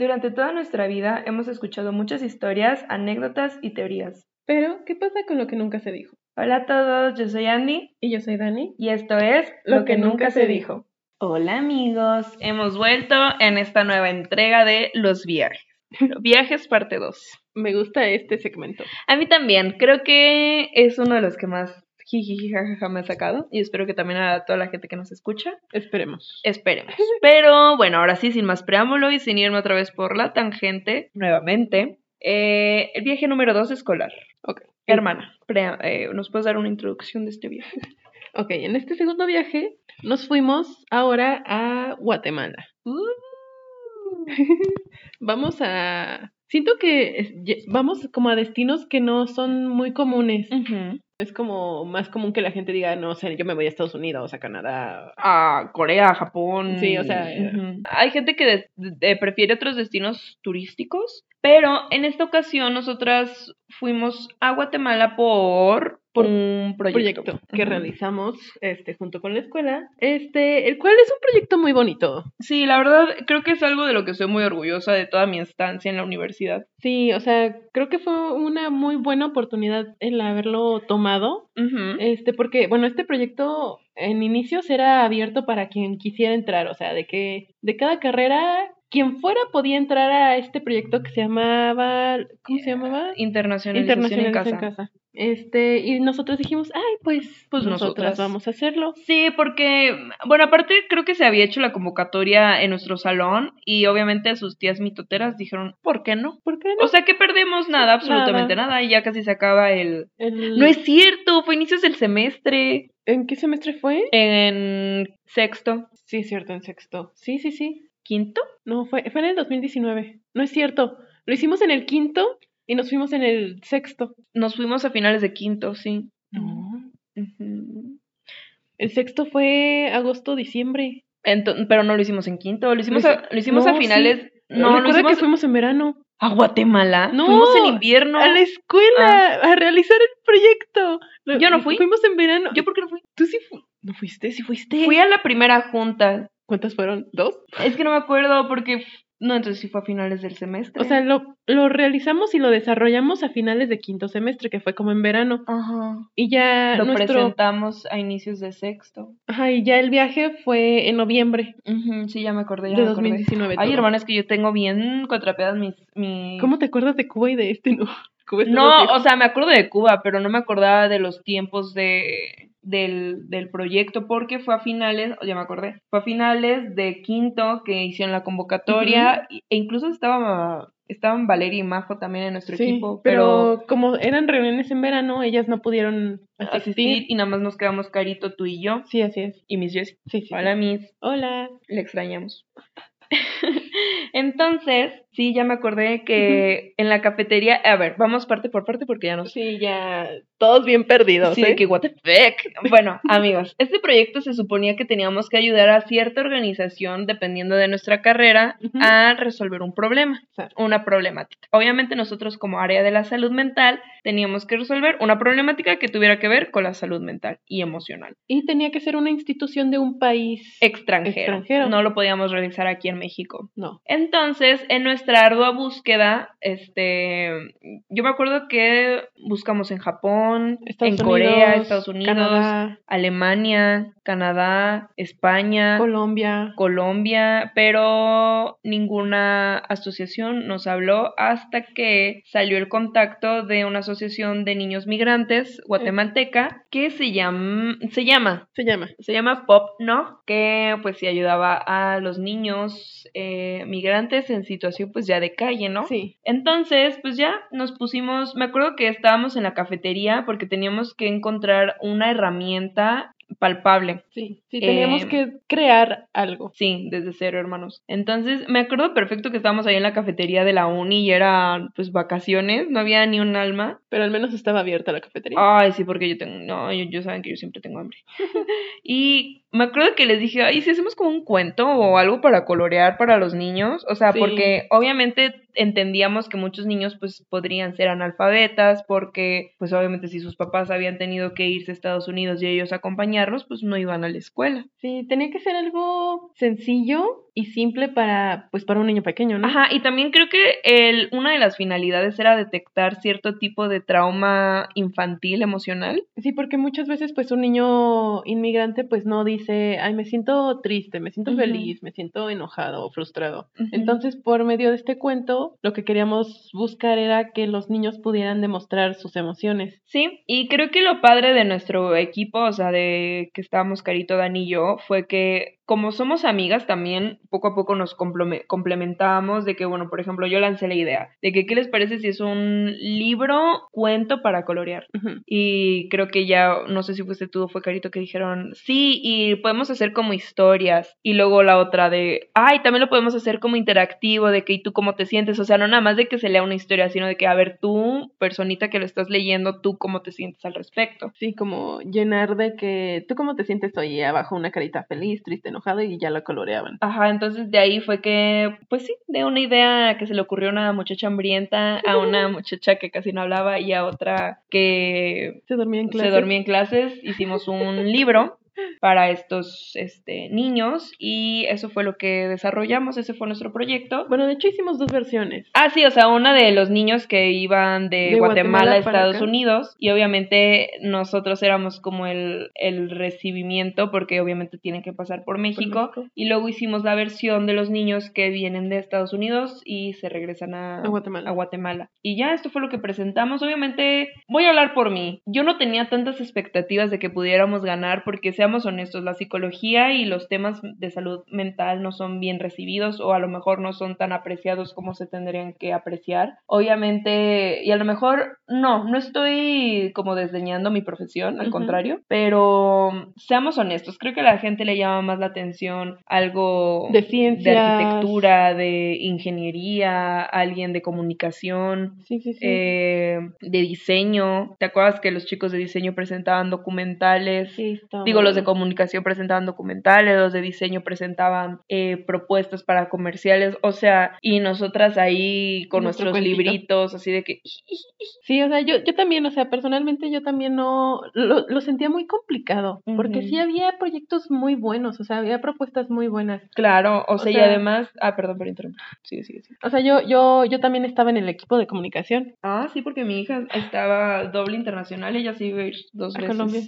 Durante toda nuestra vida hemos escuchado muchas historias, anécdotas y teorías. Pero, ¿qué pasa con lo que nunca se dijo? Hola a todos, yo soy Andy Y yo soy Dani. y esto es Lo que nunca se dijo. Hola amigos, hemos vuelto en esta nueva entrega de Los viajes. Viajes parte 2. Me gusta este segmento. A mí también, creo que es uno de los que más jajaja me ha sacado y espero que también a toda la gente que nos escucha. Esperemos. Esperemos. Pero bueno, ahora sí, sin más preámbulo y sin irme otra vez por la tangente, nuevamente, eh, el viaje número 2 escolar. Ok. Hermana, eh, ¿nos puedes dar una introducción de este viaje? Ok, en este segundo viaje nos fuimos ahora a Guatemala. Vamos a... Siento que vamos como a destinos que no son muy comunes. Es como más común que la gente diga, no sé, yo me voy a Estados Unidos, a Canadá. A Corea, Japón. Sí, o sea, eh. hay gente que de- prefiere otros destinos turísticos, pero en esta ocasión nosotras fuimos a Guatemala por, Por un proyecto, proyecto que realizamos este junto con la escuela, este, el cual es un proyecto muy bonito. Sí, la verdad creo que es algo de lo que estoy muy orgullosa de toda mi estancia en la universidad. Sí, o sea, creo que fue una muy buena oportunidad el haberlo tomado, este, porque, bueno, este proyecto en inicios era abierto para quien quisiera entrar, o sea, de que de cada carrera, quien fuera podía entrar a este proyecto que se llamaba, ¿cómo se llamaba? Internacionalización, Internacionalización en casa. Este, y nosotros dijimos, ay, pues, Pues nosotras nosotras. vamos a hacerlo. Sí, porque, bueno, aparte creo que se había hecho la convocatoria en nuestro salón y obviamente sus tías mitoteras dijeron, ¿por qué no? ¿Por qué no? O sea que perdemos nada, absolutamente nada, y ya casi se acaba el... El- No es cierto, fue inicios del semestre, ¿En qué semestre fue? en sexto, Sí, es cierto, en sexto. Sí, sí, sí. Quinto. No, fue, fue en el 2019. No es cierto. Lo hicimos en el quinto y nos fuimos en el sexto. Nos fuimos a finales de quinto, sí. No. El sexto fue agosto, diciembre. Pero no lo hicimos en quinto, lo hicimos, Lo a, lo hicimos no, a finales... No, No, lo recuerda hicimos que fuimos en verano. a Guatemala. No, fuimos en invierno. A la escuela, a realizar el proyecto. Yo no fui. Fuimos en verano. ¿Yo por qué no fui? ¿Tú sí fu- ¿No fuiste? ¿Sí fuiste? Fui a la primera junta. ¿Cuántas fueron? ¿Dos? Es que no me acuerdo porque... No, entonces sí fue a finales del semestre. O sea, lo, lo realizamos y lo desarrollamos a finales de quinto semestre, que fue como en verano. Ajá. Y ya Lo nuestro... presentamos a inicios de sexto. Ajá, y ya el viaje fue en noviembre Ujú, sí, ya me acordé, ya de me acordé. 2019. Ay, hermana, es que yo tengo bien contrapeadas mis... mis... ¿Cómo te acuerdas de Cuba y de este no? Cuba más No, viejo. o sea, me acuerdo de Cuba, pero no me acordaba de los tiempos de del, del proyecto porque fue a finales, ya me acordé, fue a finales de quinto que hicieron la convocatoria e incluso estaba estaban Valeria y Majo también en nuestro Sí, equipo, pero, pero, como eran reuniones en verano, ellas no pudieron asistir. asistir y nada más nos quedamos Carito, tú y yo Sí, así es. y Miss Jessie. Sí, sí. Hola Miss, Hola. le extrañamos. Entonces, sí, ya me acordé que en la cafetería, a ver, vamos parte por parte porque ya no sé. Sí, ya todos bien perdidos, Sí, ¿eh? que what the fuck. Bueno, amigos, este proyecto se suponía que teníamos que ayudar a cierta organización, dependiendo de nuestra carrera, Ujú. a resolver un problema, Sí. una problemática. Obviamente nosotros como área de la salud mental teníamos que resolver una problemática que tuviera que ver con la salud mental y emocional. Y tenía que ser una institución de un país Extranjero. Extranjero. No lo podíamos realizar aquí en México. No. Entonces, en nuestra ardua búsqueda, este, yo me acuerdo que buscamos en Japón, Estados en Corea, Estados Unidos, Canadá, Alemania, Canadá, España, Colombia. Colombia, pero ninguna asociación nos habló hasta que salió el contacto de una asociación de niños migrantes guatemalteca que se llama, se llama Se llama. se llama Pop No, que pues sí ayudaba a los niños eh, migrantes en situación pues ya de calle, ¿no? Sí. Entonces, pues ya nos pusimos, me acuerdo que estábamos en la cafetería porque teníamos que encontrar una herramienta palpable. Sí. Sí, teníamos Eh, que crear algo. Sí, desde cero, hermanos. Entonces, me acuerdo perfecto que estábamos ahí en la cafetería de la uni y era pues vacaciones, no había ni un alma. Pero al menos estaba abierta la cafetería. Ay, sí, porque yo tengo, no, yo, yo saben que yo siempre tengo hambre. y me acuerdo que les dije, ay, si hacemos como un cuento o algo para colorear para los niños, o sea, Sí. porque obviamente entendíamos que muchos niños pues podrían ser analfabetas porque pues obviamente si sus papás habían tenido que irse a Estados Unidos y ellos acompañarlos, pues no iban a la escuela. Sí, tenía que ser algo sencillo y simple para, pues, para un niño pequeño, ¿no? Ajá, y también creo que el, una de las finalidades era detectar cierto tipo de trauma infantil emocional. Sí, porque muchas veces, pues, un niño inmigrante, pues, no dice, ay, me siento triste, me siento feliz, me siento enojado o frustrado. Entonces, por medio de este cuento, lo que queríamos buscar era que los niños pudieran demostrar sus emociones. Sí, y creo que lo padre de nuestro equipo, o sea, de que estábamos Carito, Dani y yo, fue que como somos amigas también, poco a poco nos compleme- complementábamos de que, bueno, por ejemplo, yo lancé la idea de que, ¿qué les parece si es un libro, cuento para colorear? Y creo que ya, no sé si fuiste tú o fue Carito que dijeron, sí, y podemos hacer como historias. Y luego la otra de, ay, también lo podemos hacer como interactivo, de que, ¿y tú cómo te sientes? O sea, no nada más de que se lea una historia, sino de que, a ver, tú, personita que lo estás leyendo, tú cómo te sientes al respecto. Sí, como llenar de que, ¿tú cómo te sientes hoy? Abajo una carita feliz, triste, y ya la coloreaban. Ajá, entonces de ahí fue que, pues sí, de una idea que se le ocurrió a una muchacha hambrienta, a una muchacha que casi no hablaba y a otra que Se dormía en clase. se dormía en clases, hicimos un libro para estos este, niños y eso fue lo que desarrollamos, ese fue nuestro proyecto. Bueno, de hecho hicimos dos versiones. Ah, sí, o sea, una de los niños que iban de, De Guatemala, Guatemala a Estados acá. Unidos y obviamente nosotros éramos como el, el recibimiento porque obviamente tienen que pasar por México, México. y luego hicimos la versión de los niños que vienen de Estados Unidos y se regresan a, A Guatemala. a Guatemala. Y ya esto fue lo que presentamos. Obviamente voy a hablar por mí. Yo no tenía tantas expectativas de que pudiéramos ganar porque seamos honestos, la psicología y los temas de salud mental no son bien recibidos o a lo mejor no son tan apreciados como se tendrían que apreciar. Obviamente, y a lo mejor no, no estoy como desdeñando mi profesión, al contrario, pero seamos honestos, creo que a la gente le llama más la atención algo De de ciencias. arquitectura, de ingeniería, alguien de comunicación, Sí, sí, sí. eh, de diseño. ¿Te acuerdas que los chicos de diseño presentaban documentales? Digo, los de bueno. comunicación presentaban documentales, los de diseño presentaban eh, propuestas para comerciales, o sea, y nosotras ahí con Nuestro nuestros cuentito. libritos, así de que... Sí, o sea, yo, yo también, o sea, personalmente yo también no, lo, lo sentía muy complicado, porque sí había proyectos muy buenos, o sea, había propuestas muy buenas. Claro, o, O sea, y además... Ah, perdón por interrumpir. Sigue, sigue, sigue. O sea, yo, yo, yo también estaba en el equipo de comunicación Ah, sí, porque mi hija estaba doble internacional, ella sí iba a ir dos a veces. Colombia.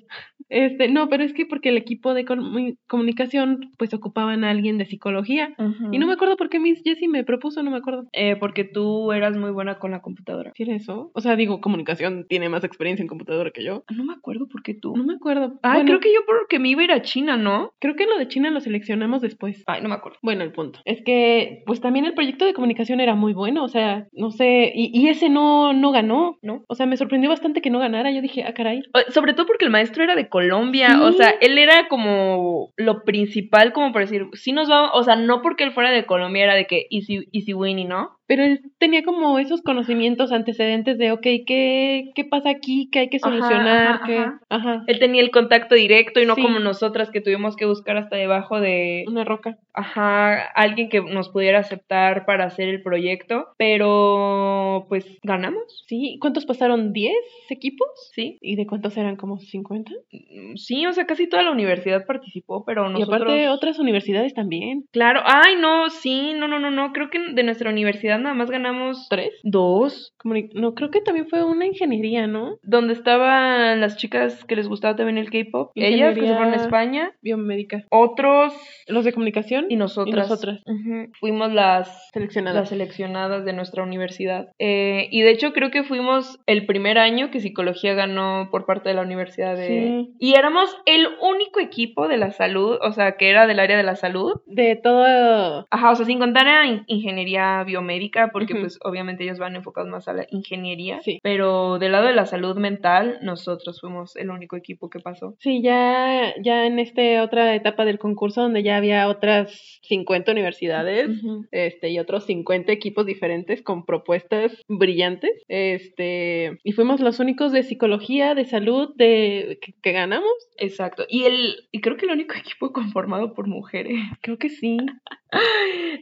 Este, no, pero es que porque el equipo de comu- comunicación, pues ocupaban a alguien de psicología. Y no me acuerdo por qué Miss Jessie me propuso, no me acuerdo. Eh, porque tú eras muy buena con la computadora. ¿Sí era eso? O sea, digo, comunicación tiene más experiencia en computadora que yo. No me acuerdo por qué tú. No me acuerdo. Ah, Bueno, creo que yo porque me iba a ir a China, ¿no? creo que lo de China lo seleccionamos después. Ay, no me acuerdo. Bueno, el punto. Es que, pues también el proyecto de comunicación era muy bueno, o sea, no sé, y, y ese no, no ganó, ¿No? O sea, me sorprendió bastante que no ganara. Yo dije, ah, caray. Sobre todo porque el maestro era de Colombia, Sí. o sea, él era como lo principal, como por decir, sí nos vamos, o sea, no porque él fuera de Colombia era de que easy, easy winning, ¿no? Pero él tenía como esos conocimientos antecedentes de, ok, ¿qué, qué pasa aquí? ¿Qué hay que solucionar? ajá, ajá. Ajá. Él tenía el contacto directo y no Sí. como nosotras que tuvimos que buscar hasta debajo de, Una roca. ajá, alguien que nos pudiera aceptar para hacer el proyecto, pero pues ganamos, Sí, ¿cuántos pasaron? ¿10 equipos? ¿sí? ¿Y de cuántos eran? ¿Como 50? Mm, Sí, o sea, casi toda la universidad participó, pero nosotros... Y aparte otras universidades también. Claro, ay, no, sí, no, no, no, no, creo que de nuestra universidad nada más ganamos ¿Tres? dos, no, creo que también fue una ingeniería, ¿no? donde estaban las chicas que les gustaba también el K-pop, ellas que se fueron a España, Biomédica. otros Los de comunicación y nosotras. Y nosotras. Ujú, Fuimos las seleccionadas. las seleccionadas de nuestra universidad. Eh, y de hecho creo que fuimos el primer año que psicología ganó por parte de la universidad de... Sí. Y éramos el único equipo de la salud, o sea, que era del área de la salud. De todo. Ajá, o sea, sin contar a in- ingeniería biomédica, porque Ujú. pues obviamente ellos van enfocados más a la ingeniería. Sí. Pero del lado de la salud mental, nosotros fuimos el único equipo que pasó. Sí, ya, ya en esta otra etapa del concurso donde ya había otras 50 universidades. Ujú. Este, y otros 50 equipos diferentes con propuestas brillantes. Este, y fuimos los únicos de psicología, de salud, de que, que ganamos. Exacto. Y el y creo que el único equipo conformado por mujeres. Creo que sí.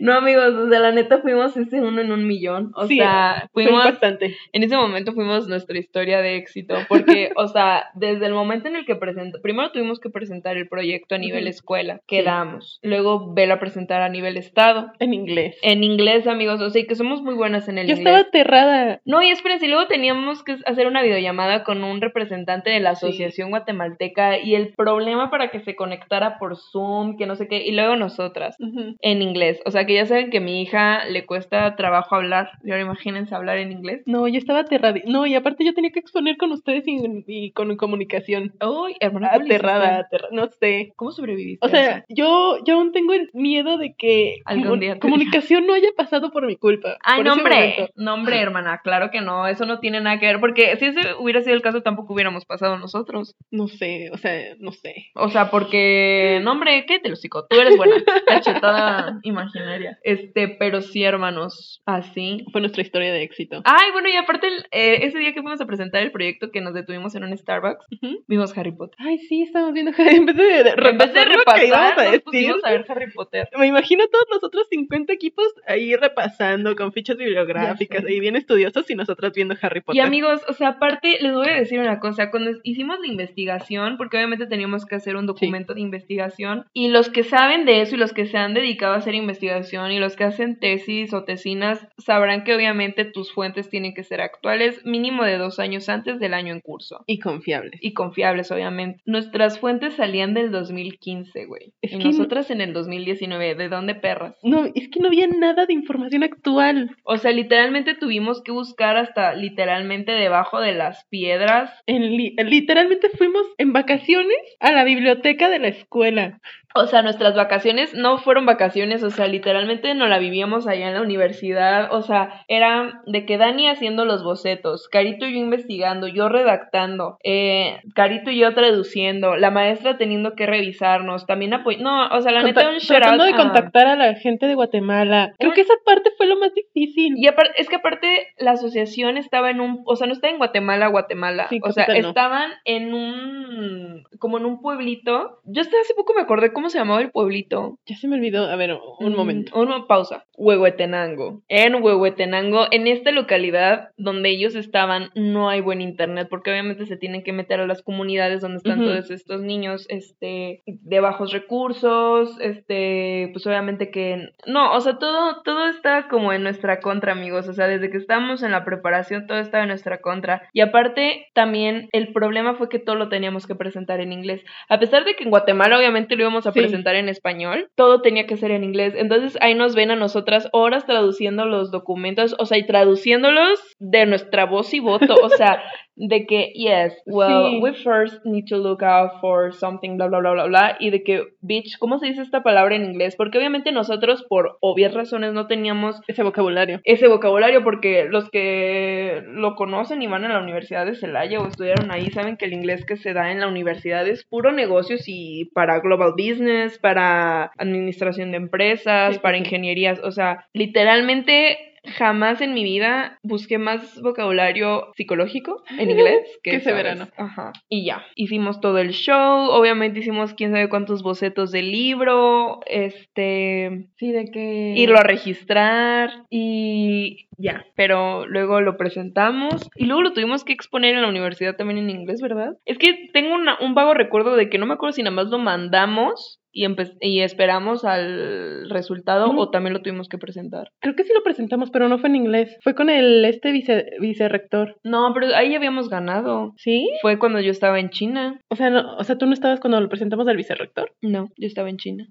No, amigos, o sea, la neta fuimos ese uno en un millón. O Sí, sea, fuimos. bastante. En ese momento fuimos nuestra historia de éxito. Porque, o sea, desde el momento en el que presentó. Primero tuvimos que presentar el proyecto a nivel escuela. Quedamos. Luego vela presentar a nivel estado. En inglés. En inglés, amigos. O sea, y que somos muy buenas en el Yo inglés. estaba aterrada. No, y espérense, y luego teníamos que hacer una videollamada con un representante de la Sí. Asociación Guatemalteca y el problema para que se conectara por Zoom, que no sé qué, y luego nosotras en inglés. O sea, que ya saben que a mi hija le cuesta trabajo hablar. Y ahora imagínense hablar en inglés. No, yo estaba aterrada. No, y aparte yo tenía que exponer con ustedes y, y con comunicación. Uy, hermana, ¿cómo le Aterrada, aterrada. No sé. ¿Cómo sobreviviste? O sea, yo, yo aún tengo el miedo de que Algún día comunicación no haya pasado por mi culpa. Ay, no, hombre, no, hombre, hermana, claro que no, eso no tiene nada que ver, porque si ese hubiera sido el caso, tampoco hubiéramos pasado nosotros. No sé, o sea, no sé. O sea, porque, no, hombre, ¿qué te lo? Tú eres buena, cachetada imaginaria. Este, pero sí, hermanos, así. Fue nuestra historia de éxito. Ay, bueno, y aparte, el- eh, ese día que fuimos a presentar el proyecto que nos detuvimos en un Starbucks, vimos Harry Potter. Ay, sí, estamos viendo. En vez de, de en vez de repasar a nos decir, pusimos a ver Harry Potter. me imagino todos los otros 50 equipos ahí repasando con fichas bibliográficas y bien estudiosos y nosotras viendo Harry Potter. Y amigos, o sea, aparte les voy a decir una cosa, cuando hicimos la investigación, porque obviamente teníamos que hacer un documento de investigación, y los que saben de eso y los que se han dedicado a hacer investigación y los que hacen tesis o tesinas, sabrán que obviamente tus fuentes tienen que ser actuales, mínimo de dos años antes del año en curso. Y confiables. Y confiables, obviamente. Nuestras fuentes salían del 2015, güey. Es y que- nosotras en el 2019. ¿De dónde perras? No, es que no había nada de información actual. O sea, literalmente tuvimos que buscar hasta literalmente debajo de las piedras En li- literalmente fuimos en vacaciones a la biblioteca de la escuela. O sea, nuestras vacaciones no fueron vacaciones, o sea, literalmente no la vivíamos allá en la universidad, o sea, era de que Dani haciendo los bocetos, Carito y yo investigando, yo redactando, eh, Carito y yo traduciendo, la maestra teniendo que revisarnos, también apoyando, no, o sea, la neta Conta- un shout tratando out de contactar a la gente de Guatemala. Creo Un- que esa parte fue lo más difícil. Y es que aparte la asociación estaba en un, o sea, no estaba en Guatemala, Guatemala, Sí, o sea, no. estaban en un, como en un pueblito, yo hasta hace poco me acordé cómo se llamaba el pueblito, Ya se me olvidó. A ver, un Mm, momento. Una pausa. Huehuetenango. En Huehuetenango, en esta localidad donde ellos estaban, no hay buen internet porque obviamente se tienen que meter a las comunidades donde están Ujú. todos estos niños, este, de bajos recursos, este, pues obviamente que, no, o sea, todo, todo está como en nuestra contra, amigos. O sea, desde que estábamos en la preparación, todo estaba en nuestra contra. Y aparte, también el problema fue que todo lo teníamos que presentar en inglés. A pesar de que en Guatemala obviamente lo íbamos a Sí. presentar en español, todo tenía que ser en inglés. Entonces ahí nos ven a nosotras horas traduciendo los documentos, o sea, y traduciéndolos de nuestra voz y voto, o sea, de que, yes, well, Sí. we first need to look out for something, bla, bla, bla, bla, bla, y de que, bitch, ¿cómo se dice esta palabra en inglés? Porque obviamente nosotros, por obvias razones, no teníamos Ese vocabulario. ese vocabulario porque los que lo conocen y van a la Universidad de Celaya o estudiaron ahí saben que el inglés que se da en la universidad es puro negocios y para global business, para administración de empresas, Sí, para ingenierías, o sea, literalmente jamás en mi vida busqué más vocabulario psicológico en inglés que ese verano. Ajá. Y ya, hicimos todo el show, obviamente hicimos quién sabe cuántos bocetos del libro, este, Sí, de que. irlo a registrar y ya, pero luego lo presentamos y luego lo tuvimos que exponer en la universidad también en inglés, ¿verdad? Es que tengo una- un vago recuerdo de que no me acuerdo si nada más lo mandamos y, y esperamos al resultado Mm. o también lo tuvimos que presentar. Creo que sí lo presentamos, pero no fue en inglés. Fue con el este vice, vicerrector. No, pero ahí habíamos ganado. ¿Sí? Fue cuando yo estaba en China. O sea, no, o sea, tú no estabas cuando lo presentamos al vicerrector. No, yo estaba en China.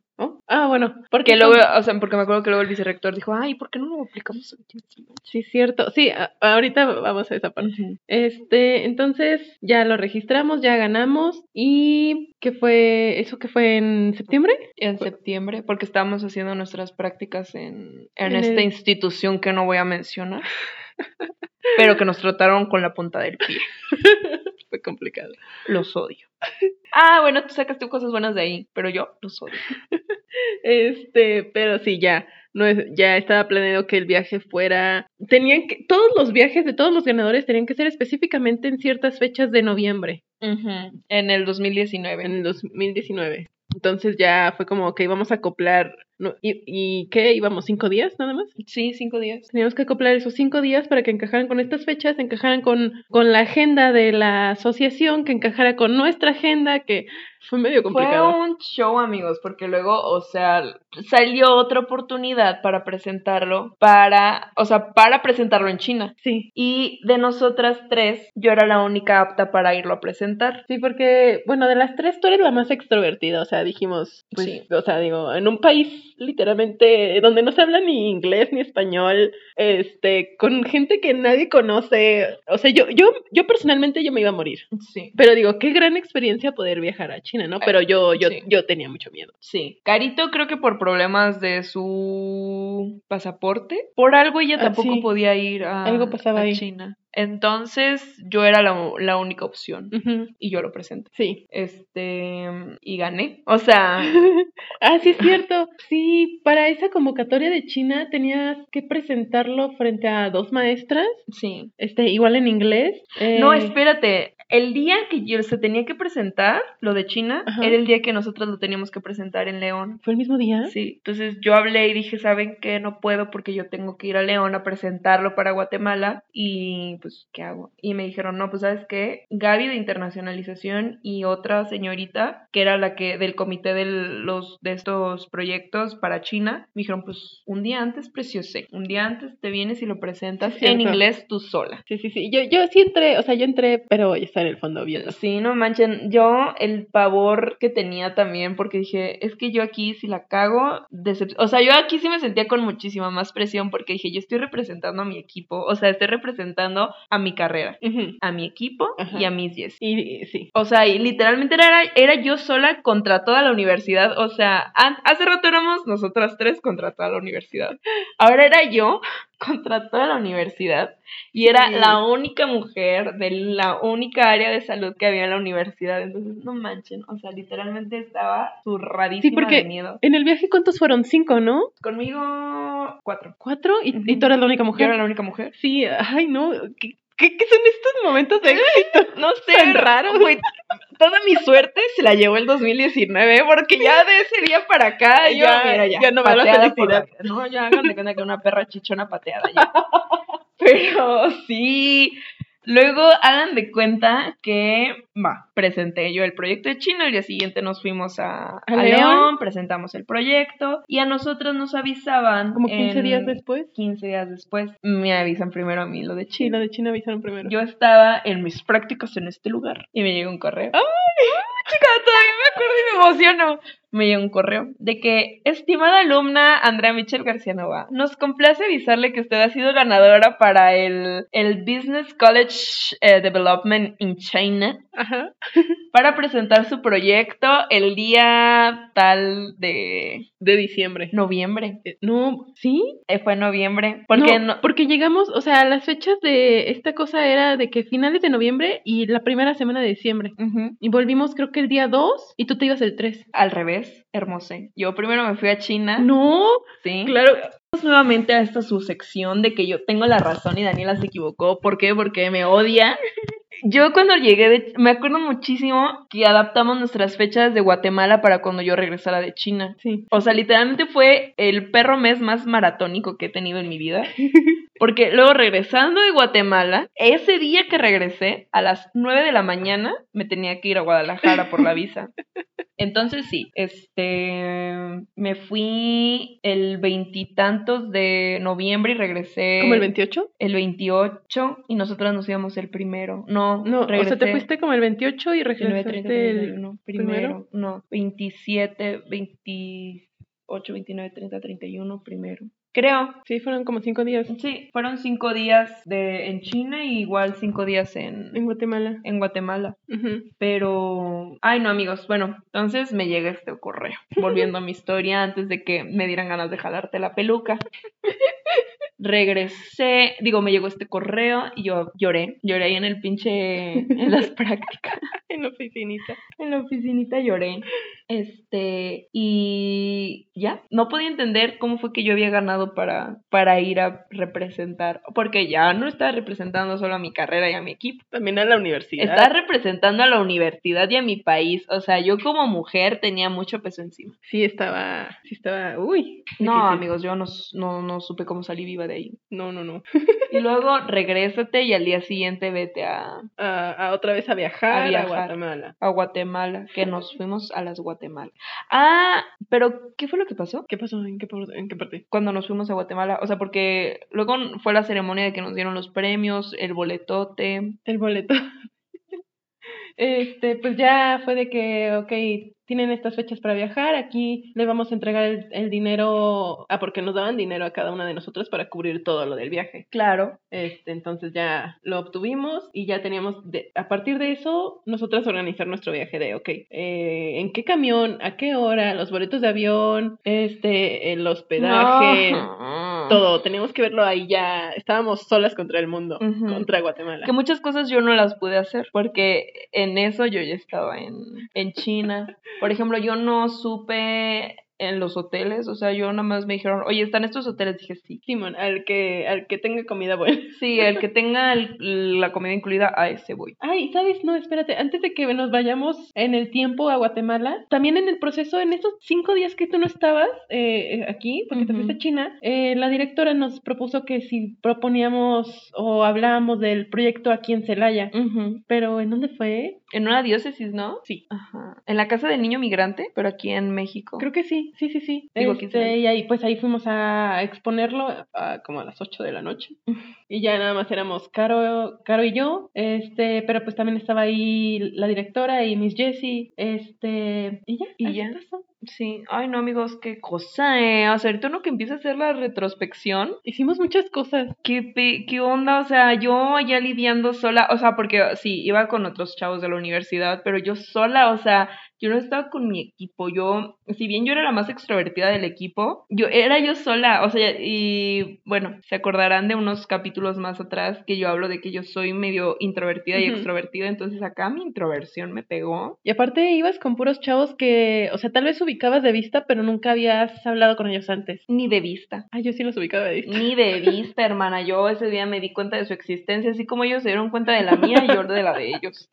Ah, bueno. Porque luego, o sea, porque me acuerdo que luego el vicerrector dijo, ay, ¿por qué no lo aplicamos? Sí, cierto. Sí, a- ahorita vamos a esa parte. Este, entonces ya lo registramos, ya ganamos. ¿Y qué fue? ¿Eso que fue en septiembre? En septiembre, porque estábamos haciendo nuestras prácticas en, en, En esta el- institución que no voy a mencionar, pero que nos trataron con la punta del pie. Fue complicado. Los odio. Ah, bueno, tú sacaste cosas buenas de ahí, pero yo los odio. Este, pero sí, ya. No es, ya estaba planeado que el viaje fuera. Tenían que. Todos los viajes de todos los ganadores tenían que ser específicamente en ciertas fechas de noviembre, En el 2019. en el 2019. Entonces ya fue como que íbamos a acoplar No, ¿Y, ¿Y qué? ¿Íbamos cinco días nada más? Sí, cinco días. Teníamos que acoplar esos cinco días para que encajaran con estas fechas, encajaran con, con la agenda de la asociación, que encajara con nuestra agenda, que fue medio complicado. Fue un show, amigos, porque luego, o sea, salió otra oportunidad para presentarlo, para, o sea, para presentarlo en China. Sí. Y de nosotras tres, yo era la única apta para irlo a presentar. Sí, porque, bueno, de las tres tú eres la más extrovertida, o sea, dijimos, pues, Sí. o sea, digo, en un país literalmente donde no se habla ni inglés ni español, este, con gente que nadie conoce, o sea, yo, yo, yo personalmente yo me iba a morir. Sí. Pero digo, qué gran experiencia poder viajar a China, ¿no? Pero yo, yo, sí. yo tenía mucho miedo. Sí. Carito creo que por problemas de su pasaporte, por algo ella Ah, tampoco sí. podía ir a, Algo pasaba a ahí. China. Entonces yo era la, la única opción y yo lo presenté. Sí. Este, y gané. O sea, ah, sí es cierto. Sí, para esa convocatoria de China tenías que presentarlo frente a dos maestras, sí. este, igual en inglés. No, eh, espérate. El día que yo se tenía que presentar, lo de China, Ajá. era el día que nosotros lo teníamos que presentar en León. ¿Fue el mismo día? Sí, entonces yo hablé y dije, ¿saben qué? No puedo porque yo tengo que ir a León a presentarlo para Guatemala y pues, ¿qué hago? Y me dijeron, no, pues, ¿sabes qué? Gaby de internacionalización y otra señorita que era la que del comité de los de estos proyectos para China, me dijeron, pues, un día antes, preciosé, un día antes te vienes y lo presentas en inglés tú sola. Sí, sí, sí. Yo, yo sí entré, o sea, yo entré, pero ya está en el fondo viendo. Sí, no manchen, yo el pavor que tenía también, porque dije, es que yo aquí si la cago, decep- o sea, yo aquí sí me sentía con muchísima más presión porque dije, yo estoy representando a mi equipo, o sea, estoy representando a mi carrera, a mi equipo y a mis 10. Y, sí. O sea, y literalmente era, era yo sola contra toda la universidad. O sea, hace rato éramos nosotras tres contra toda la universidad. Ahora era yo contra toda la universidad. Y era Sí. la única mujer de la única área de salud que había en la universidad. Entonces, no manchen. O sea, literalmente estaba zurradísima Sí, porque de miedo. en el viaje, ¿cuántos fueron? Cinco, ¿no? Conmigo, cuatro. ¿Cuatro? ¿Y, Ujú. y tú eras la única Yo mujer? era la única mujer. Sí, ay, no. ¿Qué, qué, qué son estos momentos de éxito? No sé, Tan raro. güey. Toda mi suerte se la llevó el 2019, porque ya de ese día para acá, yo, Ya- mira, ya, ya no me da la felicidad. la- no, ya cuenta que una perra chichona pateada ya. Pero sí. Luego hagan de cuenta que, va, presenté yo el proyecto de China, el día siguiente nos fuimos a, a ¿A León? León? presentamos el proyecto y a nosotros nos avisaban. Como 15 en- días después. 15 días después, me avisan primero a mí lo de Sí, China. la de China avisaron primero. Yo estaba en mis prácticas en este lugar y me llegó un correo. ¡Ay! Chica, todavía me acuerdo y me emociono. Me llegó un correo de que, estimada alumna Andrea Michelle García Nova, nos complace avisarle que usted ha sido ganadora para el, el Business College eh, Development in China Ajá. para presentar su proyecto el día tal de De diciembre. noviembre. Eh, No, ¿sí? Eh, fue noviembre. Porque no, no, porque llegamos, o sea, las fechas de esta cosa era de que finales de noviembre y la primera semana de diciembre. Y volvimos creo que el día 2 y tú te ibas el 3. al revés, hermosé. Yo primero me fui a China. No, Sí. claro. Vamos nuevamente a esta su sección de que yo tengo la razón y Daniela se equivocó. ¿Por qué? Porque me odia. Yo cuando llegué de... Me acuerdo muchísimo que adaptamos nuestras fechas de Guatemala para cuando yo regresara de China. Sí. O sea, literalmente fue el perro mes más maratónico que he tenido en mi vida. Porque luego regresando de Guatemala, ese día que regresé, a las 9 de la mañana, me tenía que ir a Guadalajara por la visa. Entonces sí, este, me fui el veintitantos de noviembre y regresé ¿Como el 28? el 28 y nosotros nos íbamos el primero. No, No, regresé o sea, te fuiste como el 28 y 19, 30, regresaste el... 31, primero. No, 27, 28, 29, 30, 31, primero. Creo. Sí, fueron como cinco días Sí, fueron cinco días de, en China y igual cinco días en, en Guatemala. en Guatemala. Pero, ay no amigos, bueno, entonces me llega este correo. Volviendo a mi historia antes de que me dieran ganas de jalarte la peluca. Regresé, digo, me llegó este correo y yo lloré, lloré ahí en el pinche, en las prácticas, En la oficinita. en la oficinita lloré. Este, y ya, no podía entender cómo fue que yo había ganado entrenado para, para ir a representar, porque ya no está representando solo a mi carrera y a mi equipo. También a la universidad. Está representando a la universidad y a mi país. O sea, yo como mujer tenía mucho peso encima. Sí, estaba, sí estaba, uy. No, difícil. amigos, yo no, no, no supe cómo salí viva de ahí. No, no, no. Y luego regrésate y al día siguiente vete a, A, a otra vez a viajar A. Guatemala. a Guatemala, que nos fuimos a las Guatemala. Ah, pero ¿qué fue lo que pasó? ¿Qué pasó? ¿En qué, en qué parte? Cuando nos fuimos a Guatemala, o sea, porque luego fue la ceremonia de que nos dieron los premios, el boletote. El boleto. Este, pues ya fue de que, ok, tienen estas fechas para viajar, aquí le vamos a entregar el, el dinero, ah, porque nos daban dinero a cada una de nosotras para cubrir todo lo del viaje. Claro. Este, entonces ya lo obtuvimos y ya teníamos, de, a partir de eso, nosotras organizar nuestro viaje de, ok, eh, ¿en qué camión? ¿A qué hora? Los boletos de avión, este, el hospedaje, No. todo. Teníamos que verlo ahí ya, estábamos solas contra el mundo, contra Guatemala. Que muchas cosas yo no las pude hacer porque en eso yo ya estaba en, en China. Por ejemplo, yo no supe en los hoteles, o sea, yo nada más me dijeron, oye, ¿están estos hoteles? Dije, sí. Simón, al que, al que tenga comida buena. Sí, el que tenga el- la comida incluida, a ese voy. Ay, ¿sabes? No, espérate, antes de que nos vayamos en el tiempo a Guatemala, también en el proceso, en esos cinco días que tú no estabas eh, aquí, porque te fuiste a China, eh, la directora nos propuso que si proponíamos o hablábamos del proyecto aquí en Celaya. Ujú. Pero ¿en dónde fue? En una diócesis, ¿no? Sí. Ajá. En la casa del niño migrante, pero aquí en México. Creo que sí, sí, sí, sí. Digo, Este, y ahí, pues ahí fuimos a exponerlo a, como a las 8 de la noche. Y ya nada más éramos Caro, Caro y yo, este, pero pues también estaba ahí la directora y Miss Jessie, este, y ya, Y ya. pasó. Sí. Ay, no, amigos, qué cosa, eh. O sea, ahorita uno que empieza a hacer la retrospección, Hicimos muchas cosas. ¿Qué, ¿Qué onda? O sea, yo ya lidiando sola, o sea, porque sí, iba con otros chavos de la universidad, pero yo sola, o sea, yo no estaba con mi equipo, yo, si bien yo era la más extrovertida del equipo, yo era yo sola, o sea, y bueno, se acordarán de unos capítulos más atrás que yo hablo de que yo soy medio introvertida y extrovertida, entonces acá mi introversión me pegó. Y aparte ibas con puros chavos que, o sea, tal vez ubicabas de vista, pero nunca habías hablado con ellos antes. Ni de vista. Ay, yo sí los ubicaba de vista. Ni de vista, hermana. Yo ese día me di cuenta de su existencia, así como ellos se dieron cuenta de la mía y yo de la de ellos.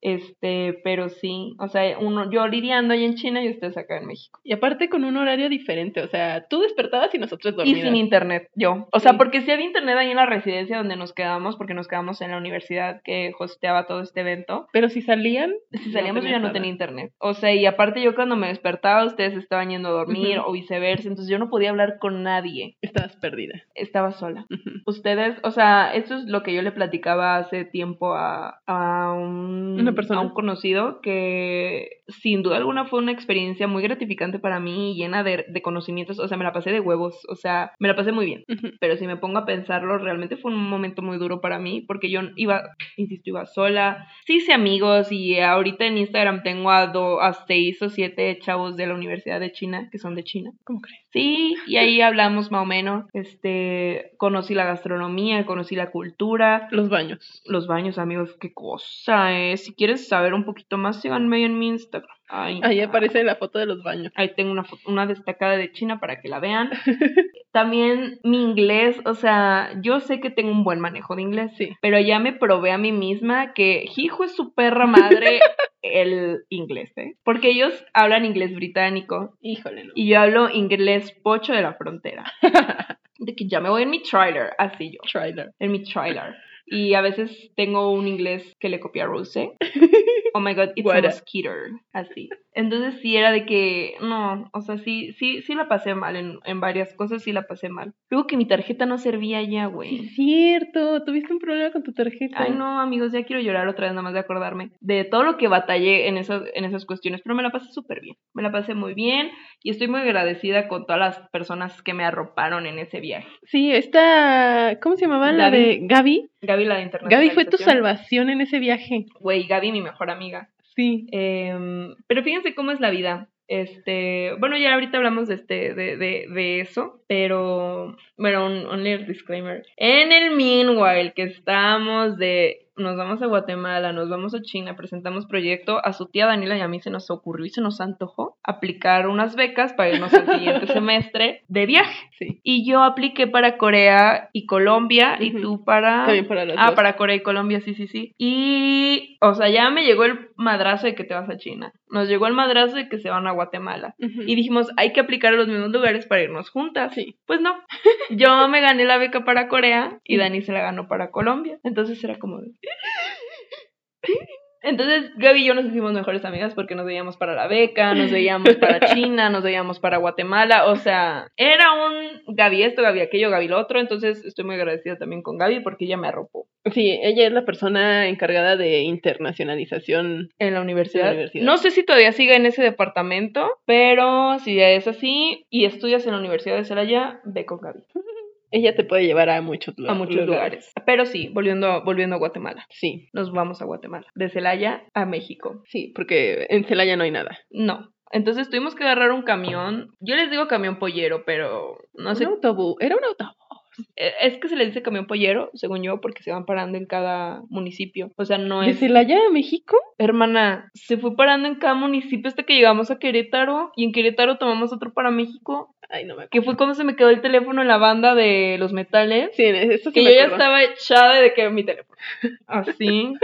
Este, pero sí, o sea, uno, yo lidiando ahí en China y ustedes acá en México. Y aparte con un horario diferente, o sea, tú despertabas y nosotros Y dormidas. sin internet, yo. O sea, Sí. porque sí había internet ahí en la residencia donde nos quedamos, porque nos quedamos en la universidad que hosteaba todo este evento. Pero si salían, Si no salíamos yo ya no tenía internet. O sea, y aparte yo cuando me despertaba ustedes estaban yendo a dormir o viceversa, entonces yo no podía hablar con nadie. estabas perdida. Estaba sola. Ustedes, o sea, esto es lo que yo le platicaba hace tiempo a, a, un, Una persona. a un conocido que sin duda alguna fue una experiencia muy gratificante para mí y llena de, de conocimientos, o sea, me la pasé de huevos, o sea, me la pasé muy bien. Pero si me pongo a pensarlo, realmente fue un momento muy duro para mí porque yo iba, insisto, iba sola. Sí hice amigos y ahorita en Instagram tengo a, do- a seis o siete chavos de la Universidad de China que son de China. ¿Cómo crees? Sí, y ahí hablamos más o menos. Este, conocí la gastronomía, conocí la cultura, Los baños. los baños, amigos, qué cosa, eh. Si quieres saber un poquito más, síganme en mi Instagram. Ay, Ahí ah, aparece la foto de los baños. Ahí tengo una, una destacada de China para que la vean. También mi inglés, o sea, yo sé que tengo un buen manejo de inglés, Sí. pero ya me probé a mí misma que hijo es su perra madre el inglés, ¿eh? Porque ellos hablan inglés británico Híjole, no. y yo hablo inglés pocho de la frontera. De que ya me voy en mi trailer, así yo, Trailer. en mi trailer. Y a veces tengo un inglés que le copia a Rose. Oh my god, it's a mosquito. Así. Entonces sí era de que, no, o sea, sí, sí, sí la pasé mal en, en varias cosas, sí la pasé mal. Luego que mi tarjeta no servía ya, Sí, güey. es cierto. Tuviste un problema con tu tarjeta. Ay, no, amigos, ya quiero llorar otra vez nada más de acordarme de todo lo que batallé en esas, en esas cuestiones, pero me la pasé súper bien. Me la pasé muy bien y estoy muy agradecida con todas las personas que me arroparon en ese viaje. Sí, esta. ¿Cómo se llamaba? La de Gaby. Gaby, la de internet. Gaby fue tu salvación en ese viaje. Güey, Gaby, mi mejor amiga. Sí. Em, pero fíjense cómo es la vida. Este, bueno, ya ahorita hablamos de este, de, de, de eso, pero bueno, un, un little disclaimer. En el meanwhile que estamos de nos vamos a Guatemala, nos vamos a China, presentamos proyecto, a su tía Daniela y a mí se nos ocurrió y se nos antojó aplicar unas becas para irnos al siguiente semestre de viaje. Sí. Y yo apliqué para Corea y Colombia y tú para... También para las Ah, dos. para Corea y Colombia, sí, sí, sí. Y, o sea, ya me llegó el madrazo de que te vas a China. Nos llegó el madrazo de que se van a Guatemala. Y dijimos, hay que aplicar a los mismos lugares para irnos juntas. Sí. Pues no. Yo me gané la beca para Corea y. Dani se la ganó para Colombia. Entonces era como. Entonces Gaby y yo nos hicimos mejores amigas porque nos veíamos para la beca, nos veíamos para China, nos veíamos para Guatemala. O sea, era un Gaby esto, Gaby aquello, Gaby lo otro. Entonces estoy muy agradecida también con Gaby porque ella me arropó Sí, ella es la persona encargada de internacionalización. en la universidad. En la universidad. No sé si todavía sigue en ese departamento, pero si ya es así y estudias en la Universidad de Celaya, ve con Gaby. Ella te puede llevar a muchos, a muchos lugares. Pero sí, volviendo, volviendo a Guatemala. Sí, Nos vamos a Guatemala. De Celaya a México. sí, porque en Celaya no hay nada. No. Entonces tuvimos que agarrar un camión. Yo les digo camión pollero, pero no sé. Un autobús, era un autobús. eh, Es que se le dice camión pollero, según yo, porque se van parando en cada municipio. O sea, no ¿De es. Celaya a México? Hermana, se fue parando en cada municipio hasta que llegamos a Querétaro. Y en Querétaro tomamos otro para México. Ay, no me acuerdo. Que fue cuando se me quedó el teléfono en la banda de los metales. Sí, eso sí que me yo ya estaba echada de que mi teléfono. Así.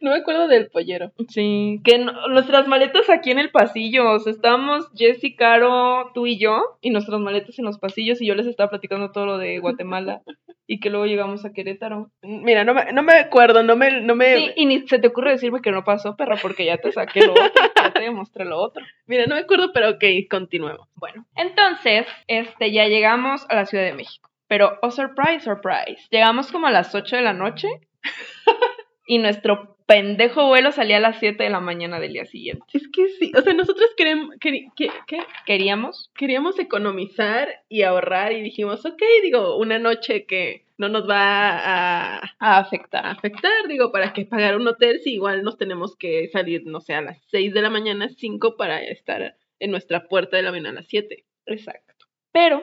No me acuerdo del pollero. Sí, que no- nuestras maletas aquí en el pasillo, o sea, estábamos Jessy, Caro, tú y yo, y nuestras maletas en los pasillos, y yo les estaba platicando todo lo de Guatemala, y que luego llegamos a Querétaro. Mira, no me, no me acuerdo, no me, no me, Sí, y ni se te ocurre decirme que no pasó, perra, porque ya te saqué lo otro, ya te demostré lo otro. mira, no me acuerdo, pero ok, continuemos. Bueno, entonces, este, ya llegamos a la Ciudad de México, pero, oh, surprise, surprise, llegamos como a las 8 de la noche, y nuestro pendejo vuelo salía a las 7 de la mañana del día siguiente. Es que sí, o sea, nosotros queremos, queri- que- que- Queríamos queríamos economizar y ahorrar y dijimos, ok, digo, una noche que no nos va a, a afectar. a afectar, digo, para que pagar un hotel si igual nos tenemos que salir, no sé, a las 6 de la mañana, 5 para estar en nuestra puerta del avión a las 7. Exacto. Pero,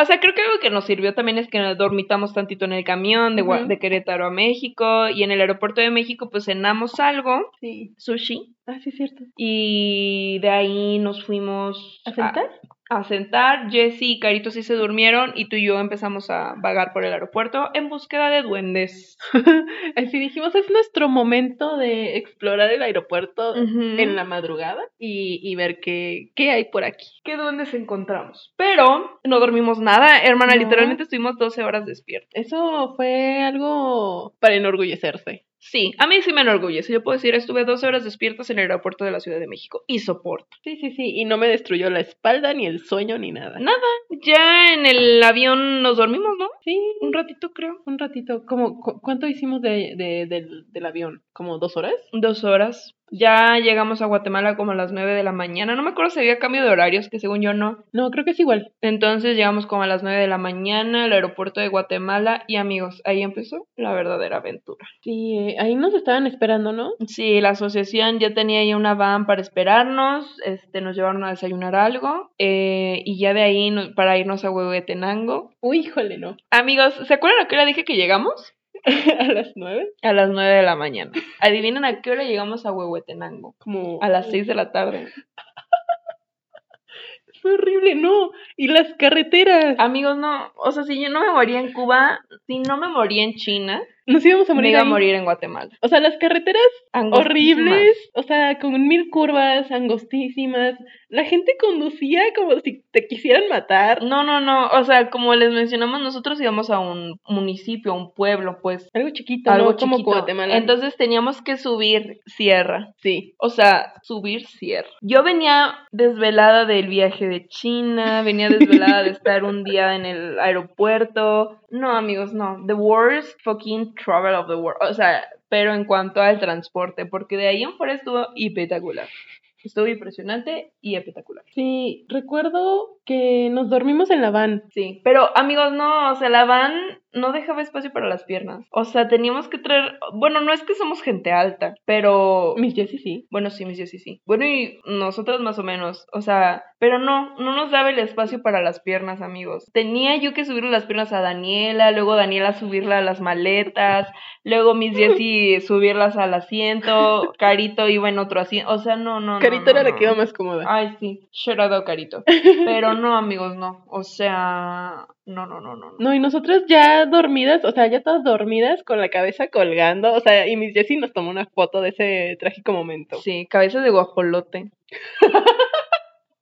o sea, creo que algo que nos sirvió también es que nos dormitamos tantito en el camión de, de Querétaro a México y en el aeropuerto de México pues cenamos algo, Sí. sushi, Ah, sí, cierto. y de ahí nos fuimos ¿A sentar? A sentar. Jessy y Carito sí se durmieron y tú y yo empezamos a vagar por el aeropuerto en búsqueda de duendes. Así dijimos, es nuestro momento de explorar el aeropuerto en la madrugada y, y ver qué, qué hay por aquí. ¿Qué duendes encontramos? Pero no dormimos nada, hermana, No. literalmente estuvimos 12 horas despiertos. Eso fue algo para enorgullecerse. Sí, a mí sí me enorgullece. Yo puedo decir, estuve 12 horas despiertas en el aeropuerto de la Ciudad de México y soporto. Sí, sí, sí, y no me destruyó la espalda, ni el sueño, ni nada. Nada, ya en el avión nos dormimos, ¿no? Sí, Un ratito creo. un ratito. ¿Cómo, cu- ¿Cuánto hicimos de, de- del, del avión? ¿Como dos horas? Dos horas. Ya llegamos a Guatemala como a las 9 de la mañana. No me acuerdo si había cambio de horarios, que según yo no. No, creo que es igual. Entonces llegamos como a las 9 de la mañana al aeropuerto de Guatemala y amigos, ahí empezó la verdadera aventura. Sí, eh, ahí nos estaban esperando, ¿no? Sí, la asociación ya tenía ahí una van para esperarnos, este, nos llevaron a desayunar algo eh, y ya de ahí para irnos a Huehuetenango. Uy, híjole, no. Amigos, ¿se acuerdan a qué hora dije que llegamos? a las nueve, A las 9 de la mañana. Adivinen a qué hora llegamos a Huehuetenango. como... A las 6 de la tarde. Fue horrible, no. Y las carreteras. Amigos, no, o sea, si yo no me moría en Cuba, si no me moría en China, Nos íbamos a me morir iba a morir en Guatemala. O sea, las carreteras horribles, o sea, con mil curvas, angostísimas. La gente conducía como si te quisieran matar. No, no, no, o sea, como les mencionamos, nosotros íbamos a un municipio, a un pueblo, pues, Algo chiquito, algo ¿no? Como chiquito. Guatemala. Entonces teníamos que subir sierra. sí. O sea, subir sierra. Yo venía desvelada del viaje de China, venía desvelada de estar un día en el aeropuerto. No, amigos, no. The worst fucking travel of the world. O sea, pero en cuanto al transporte, porque de ahí en fuera estuvo espectacular. Estuvo impresionante y espectacular. Sí, recuerdo que nos dormimos en la van. Sí, pero amigos, no, o sea, la van no dejaba espacio para las piernas. O sea, teníamos que traer, bueno, no es que somos gente alta, pero... Mis Jessie sí. Bueno, sí, mis Jessie sí. Bueno, y nosotras más o menos. O sea, pero no, no nos daba el espacio para las piernas, amigos. Tenía yo que subirle las piernas a Daniela, luego Daniela subirla a las maletas, luego mis Jessie subirlas al asiento, Carito iba en otro asiento. O sea, no, no. Carito no, era la que iba más cómoda. Ay, sí, llorado Carito. Pero no, amigos, no. O sea, no, no, no, no. no. No, y nosotras ya dormidas, o sea, ya todas dormidas con la cabeza colgando, o sea, y Miss Jessie nos tomó una foto de ese trágico momento. Sí, cabeza de guajolote.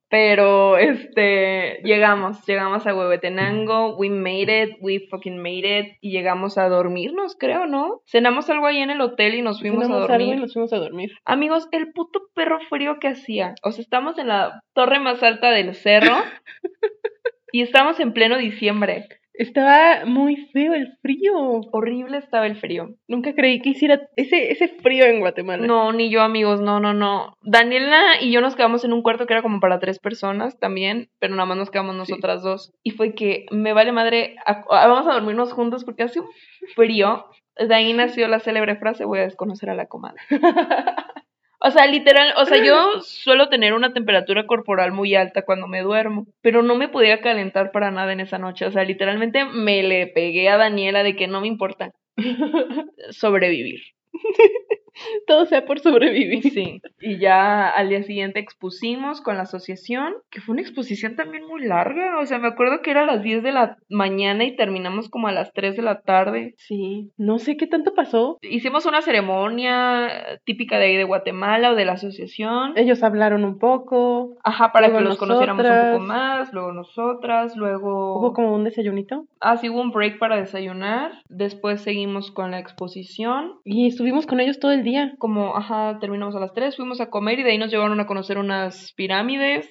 Pero, este, llegamos, llegamos a Huehuetenango, we made it, we fucking made it, y llegamos a dormirnos, creo, ¿no? Cenamos algo ahí en el hotel y nos fuimos Cenamos a algo dormir. y nos fuimos a dormir. Amigos, el puto perro frío que hacía. O sea, estamos en la torre más alta del cerro y estamos en pleno diciembre. Estaba muy feo el frío. Horrible estaba el frío. Nunca creí que hiciera ese, ese frío en Guatemala. No, ni yo, amigos, no, no, no. Daniela y yo nos quedamos en un cuarto que era como para tres personas también, pero nada más nos quedamos nosotras dos. Y fue que me vale madre, a- a- vamos a dormirnos juntos porque hace un frío. De ahí nació la célebre frase, voy a desconocer a la comadre. O sea, literal, o sea, yo suelo tener una temperatura corporal muy alta cuando me duermo, pero no me podía calentar para nada en esa noche. O sea, literalmente me le pegué a Daniela de que no me importa sobrevivir. Todo sea por sobrevivir. Sí, y ya al día siguiente expusimos con la asociación, que fue una exposición también muy larga, o sea, me acuerdo que era a las 10 de la mañana y terminamos como a las 3 de la tarde. Sí, no sé qué tanto pasó. Hicimos una ceremonia típica de ahí de Guatemala o de la asociación. Ellos hablaron un poco, Ajá, para que nos conociéramos un poco más, luego nosotras, luego... hubo como un desayunito. Ah, sí, hubo un break para desayunar, después seguimos con la exposición, Y estuvimos con ellos todo el día. como, ajá, terminamos a las 3, fuimos a comer y de ahí nos llevaron a conocer unas pirámides.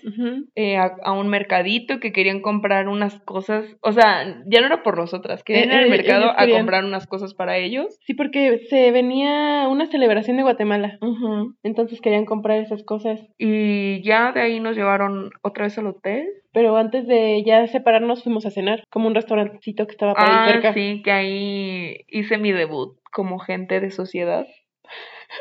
Eh, a, a un mercadito que querían comprar unas cosas, o sea, ya no era por nosotras, querían ir Eh, al eh, mercado ellos a querían. comprar unas cosas para ellos. Sí, porque se venía una celebración de Guatemala. Entonces querían comprar esas cosas. Y ya de ahí nos llevaron otra vez al hotel. Pero antes de ya separarnos fuimos a cenar, como un restaurantcito que estaba por ahí Ah, cerca. sí, que ahí hice mi debut como gente de sociedad.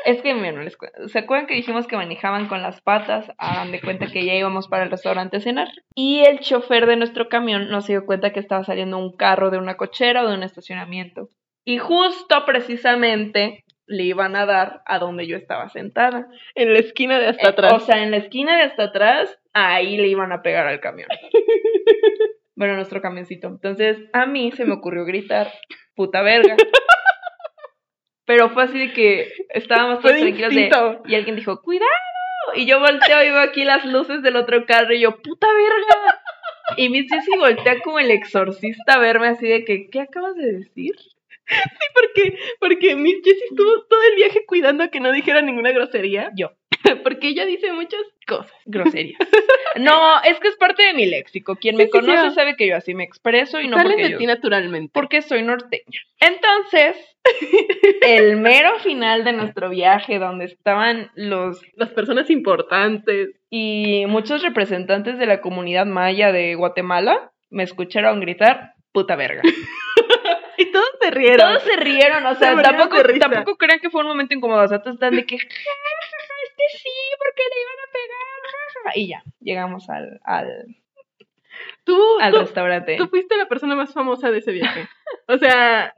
Es que, miren, les ¿se acuerdan que dijimos que manejaban con las patas? Hagan de cuenta que ya íbamos para el restaurante a cenar. Y el chofer de nuestro camión no se dio cuenta que estaba saliendo un carro de una cochera o de un estacionamiento. Y justo precisamente le iban a dar a donde yo estaba sentada. En la esquina de hasta Eh, atrás. O sea, en la esquina de hasta atrás, ahí le iban a pegar al camión. bueno, nuestro camioncito. Entonces, a mí se me ocurrió gritar, puta verga. Pero fue así de que estábamos todos tranquilos de, y alguien dijo, cuidado. Y yo volteo y veo aquí las luces del otro carro y yo, puta verga. Y Miss Jessie voltea como el exorcista a verme así de que, ¿qué acabas de decir? porque, porque Miss Jessie estuvo todo el viaje cuidando que no dijera ninguna grosería. Yo. porque ella dice muchas cosas. Groserías. No, es que es parte de mi léxico. Quien me Sí, conoce sabe que yo así me expreso y no Salen porque de ti naturalmente. porque soy norteña. Entonces, el mero final de nuestro viaje, donde estaban los Las personas importantes. y muchos representantes de la comunidad maya de Guatemala, me escucharon gritar puta verga. Y todos se rieron. Todos se rieron, o Se sea, murieron tampoco, tampoco crean que fue un momento incómodo, o sea, todos están de que, "Ja, ja, ja, es que sí, porque le iban a pegar, ja, ja", y ya, llegamos al, al, Tú, al tú, restaurante. tú fuiste la persona más famosa de ese viaje. O sea,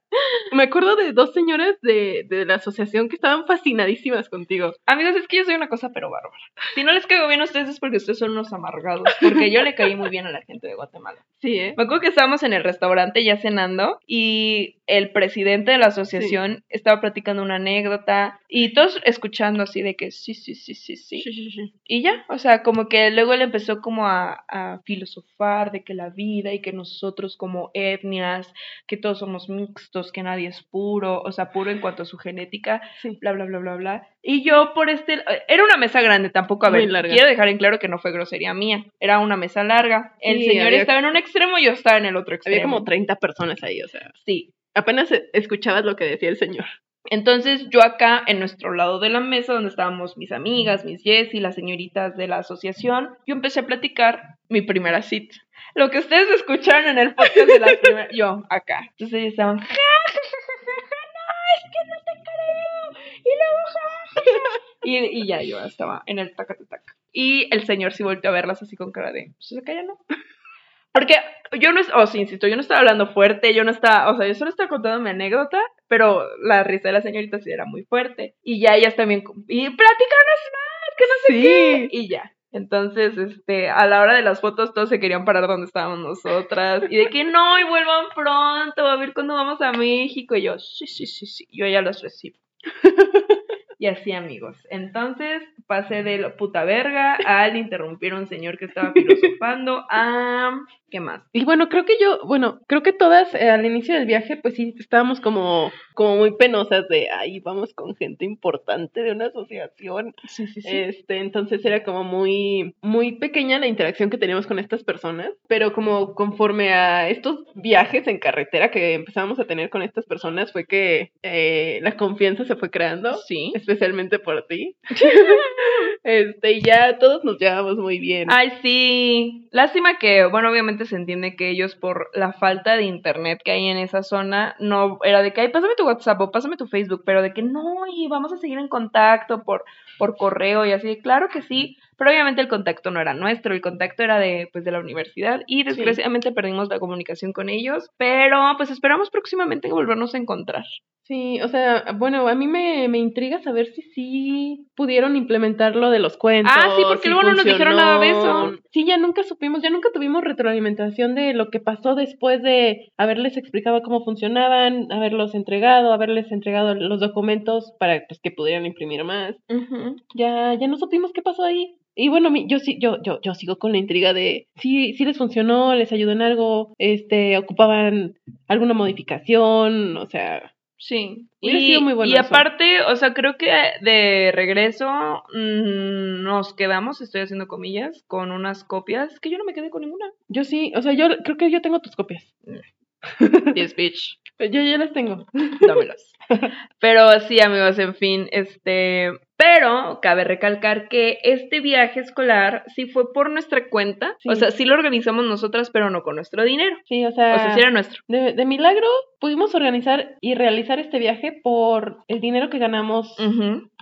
me acuerdo de dos señoras de, de la asociación que estaban fascinadísimas contigo. Amigos, es que yo soy una cosa pero bárbara. Si no les caigo bien a ustedes es porque ustedes son unos amargados, porque yo le caí muy bien a la gente de Guatemala. Sí, ¿eh? Me acuerdo que estábamos en el restaurante ya cenando y el presidente de la asociación estaba platicando una anécdota y todos escuchando así de que sí, sí, sí, sí, sí. Sí, sí, sí. Y ya, o sea, como que luego él empezó como a, a filosofar de que la vida y que nosotros como etnias, que todos somos mixtos, que nadie es puro, o sea, puro en cuanto a su genética, Sí. bla, bla, bla, bla, bla. Y yo por este, era una mesa grande tampoco, a Muy ver, larga. quiero dejar en claro que no fue grosería mía, era una mesa larga. El Sí, señor había- estaba en un extremo y yo estaba en el otro extremo. Había como 30 personas ahí, o sea. Sí. Apenas e- escuchabas lo que decía el señor. Entonces yo acá en nuestro lado de la mesa donde estábamos mis amigas, mis Jessy, las señoritas de la asociación, yo empecé a platicar mi primera cita. Lo que ustedes escucharon en el podcast de la primera, yo acá. Entonces ellos estaban, no, es que no te creo. Y luego, ja, ja, ja". y, y ya yo estaba en el taca taca. Y el señor sí volteó a verlas así con cara de, pues se calla, ¿no? Porque yo no, o sí, insisto, yo no estaba hablando fuerte, yo no estaba, o sea, yo solo estaba contando mi anécdota, pero la risa de la señorita sí era muy fuerte. Y ya ellas también, y platícanos más, que no sé Sí. qué. Y ya. Entonces, este, a la hora de las fotos todos se querían parar donde estábamos nosotras. Y de que no, y vuelvan pronto, a ver cuándo vamos a México. Y yo, sí, sí, sí, sí, yo ya los recibo. Y así, amigos. Entonces, pasé de la puta verga al interrumpir a un señor que estaba filosofando a... ¿Qué más? Y bueno, creo que yo, bueno, creo que todas eh, al inicio del viaje, pues sí, estábamos como, como muy penosas de, ay, vamos con gente importante de una asociación. Sí, sí, Este, entonces era como muy, muy pequeña la interacción que teníamos con estas personas, pero como conforme a estos viajes en carretera que empezamos a tener con estas personas fue que eh, la confianza se fue creando, Sí. especialmente por ti. este, ya todos nos llevamos muy bien. Ay, sí. Lástima que, bueno, obviamente se entiende que ellos por la falta de internet que hay en esa zona, no era de que, ay, pásame tu WhatsApp o pásame tu Facebook, pero de que no, y vamos a seguir en contacto por, por correo y así. Claro que sí, pero obviamente el contacto no era nuestro, el contacto era de, pues, de la universidad y desgraciadamente perdimos la comunicación con ellos, pero pues esperamos próximamente volvernos a encontrar. Sí, o sea, bueno, a mí me, me intriga saber si sí pudieron implementar lo de los cuentos. Ah, sí, porque si luego no nos dijeron nada de eso. Sí, ya nunca supimos, ya nunca tuvimos retroalimentación de lo que pasó después de haberles explicado cómo funcionaban, haberlos entregado, haberles entregado los documentos para pues, que pudieran imprimir más. Ya, ya no supimos qué pasó ahí. Y bueno, mi- yo sí, yo, yo, yo sigo con la intriga de si, si les funcionó, les ayudó en algo, este, ocupaban alguna modificación, o sea, Sí, Hubiera y, sido muy bueno y eso. aparte, o sea, creo que de regreso mm, nos quedamos, estoy haciendo comillas, con unas copias que yo no me quedé con ninguna. Yo sí, o sea, yo creo que yo tengo tus copias. Yes, bitch, Yo ya las tengo. dámelas. Pero sí, amigos, en fin, este, pero cabe recalcar que este viaje escolar sí fue por nuestra cuenta, Sí. o sea, sí lo organizamos nosotras, pero no con nuestro dinero. Sí, o sea, O sea, sí era nuestro. de, de milagro pudimos organizar y realizar este viaje por el dinero que ganamos.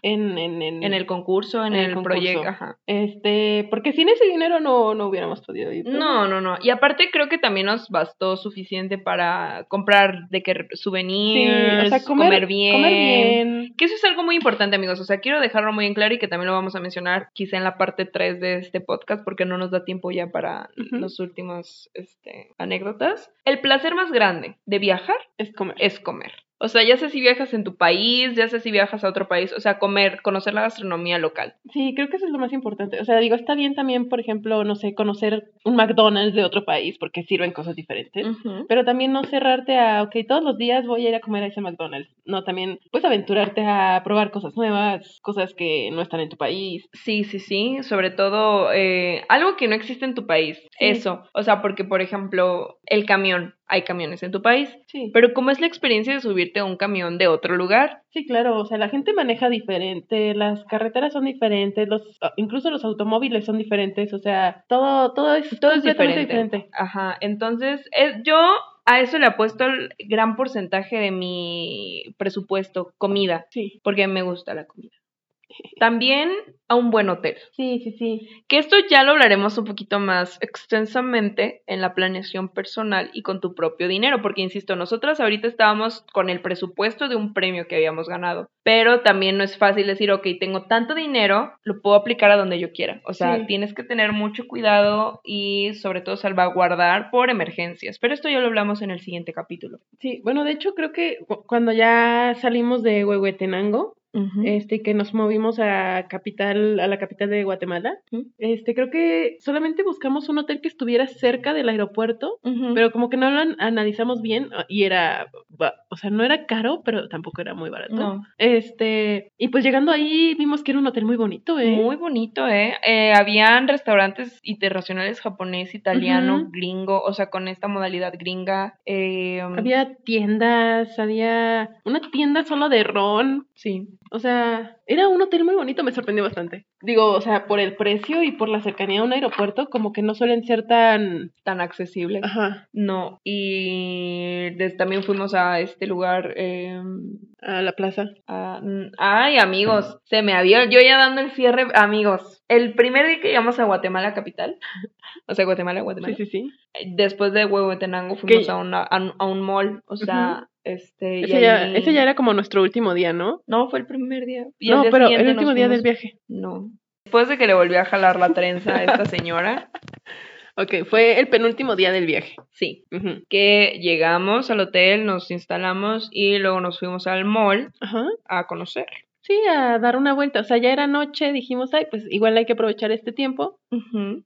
En, en, en, En el concurso, en, el proyecto, ajá. Este, porque sin ese dinero no, no hubiéramos podido ir. pero- No, no, no. Y aparte creo que también nos bastó suficiente para comprar de que Sí, souvenirs, o sea, comer, bien. comer bien. Que eso es algo muy importante, amigos. O sea, quiero dejarlo muy en claro y que también lo vamos a mencionar quizá en la parte 3 de este podcast porque no nos da tiempo ya para los últimos este, anécdotas. El placer más grande de viajar Es comer. es comer. O sea, ya sé si viajas en tu país, ya sé si viajas a otro país, o sea, comer, conocer la gastronomía local. Sí, creo que eso es lo más importante. O sea, digo, está bien también, por ejemplo, no sé, conocer un McDonald's de otro país porque sirven cosas diferentes. Pero también no cerrarte a, ok, todos los días voy a ir a comer a ese McDonald's. No, también, pues aventurarte a probar cosas nuevas, cosas que no están en tu país. Sí, sí, sí, sobre todo eh, algo que no existe en tu país, Sí. eso, o sea, porque por ejemplo, el camión, hay camiones en tu país, Sí. pero ¿cómo es la experiencia de subirte a un camión de otro lugar? Sí, claro, o sea, la gente maneja diferente, las carreteras son diferentes, los, ah, incluso los automóviles son diferentes, o sea, todo, todo es, Todo es diferente. Ajá, entonces eh, yo a eso le apuesto el gran porcentaje de mi presupuesto, comida, Sí, porque me gusta la comida. También a un buen hotel. sí, sí, sí. Que esto ya lo hablaremos un poquito más extensamente en la planeación personal y con tu propio dinero, porque insisto, nosotras ahorita estábamos con el presupuesto de un premio que habíamos ganado, pero también no es fácil decir, ok, tengo tanto dinero, lo puedo aplicar a donde yo quiera. O sea, Sí. tienes que tener mucho cuidado y sobre todo salvaguardar por emergencias, pero esto ya lo hablamos en el siguiente capítulo. Sí, bueno, de hecho creo que cu- cuando ya salimos de Huehuetenango, Ujú. este, que nos movimos a capital, a la capital de Guatemala. Este, creo que solamente buscamos un hotel que estuviera cerca del aeropuerto, pero como que no lo an- analizamos bien ah, y era, o sea, no era caro, pero tampoco era muy barato. No. Este, y pues llegando ahí vimos que era un hotel muy bonito, ¿eh? Muy bonito, ¿eh? Eh, Habían restaurantes internacionales japonés, italiano, gringo, o sea, con esta modalidad gringa. eh, Había tiendas, había una tienda solo de ron. Sí. O sea, era un hotel muy bonito, me sorprendió bastante. Digo, o sea, por el precio y por la cercanía a un aeropuerto, como que no suelen ser tan... Tan accesible. Ajá, No. Y también fuimos a este lugar. eh, a la plaza. a- ay, amigos, se me había. Yo ya dando el cierre, amigos. El primer día que llegamos a Guatemala capital, o sea, Guatemala, Guatemala. Sí, sí, sí. Después de Huehuetenango fuimos a, una, a, un- a un mall, o sea, este... y Ese ya, ahí- ese ya era como nuestro último día, ¿no? No, fue el primer día. Y no, día pero el último día del viaje. No. Después de que le volví a jalar la trenza a esta señora, Ok, fue el penúltimo día del viaje. sí. Que llegamos al hotel, nos instalamos y luego nos fuimos al mall Ajá. a conocer. Sí, a dar una vuelta. O sea, ya era noche, dijimos, ay, pues igual hay que aprovechar este tiempo.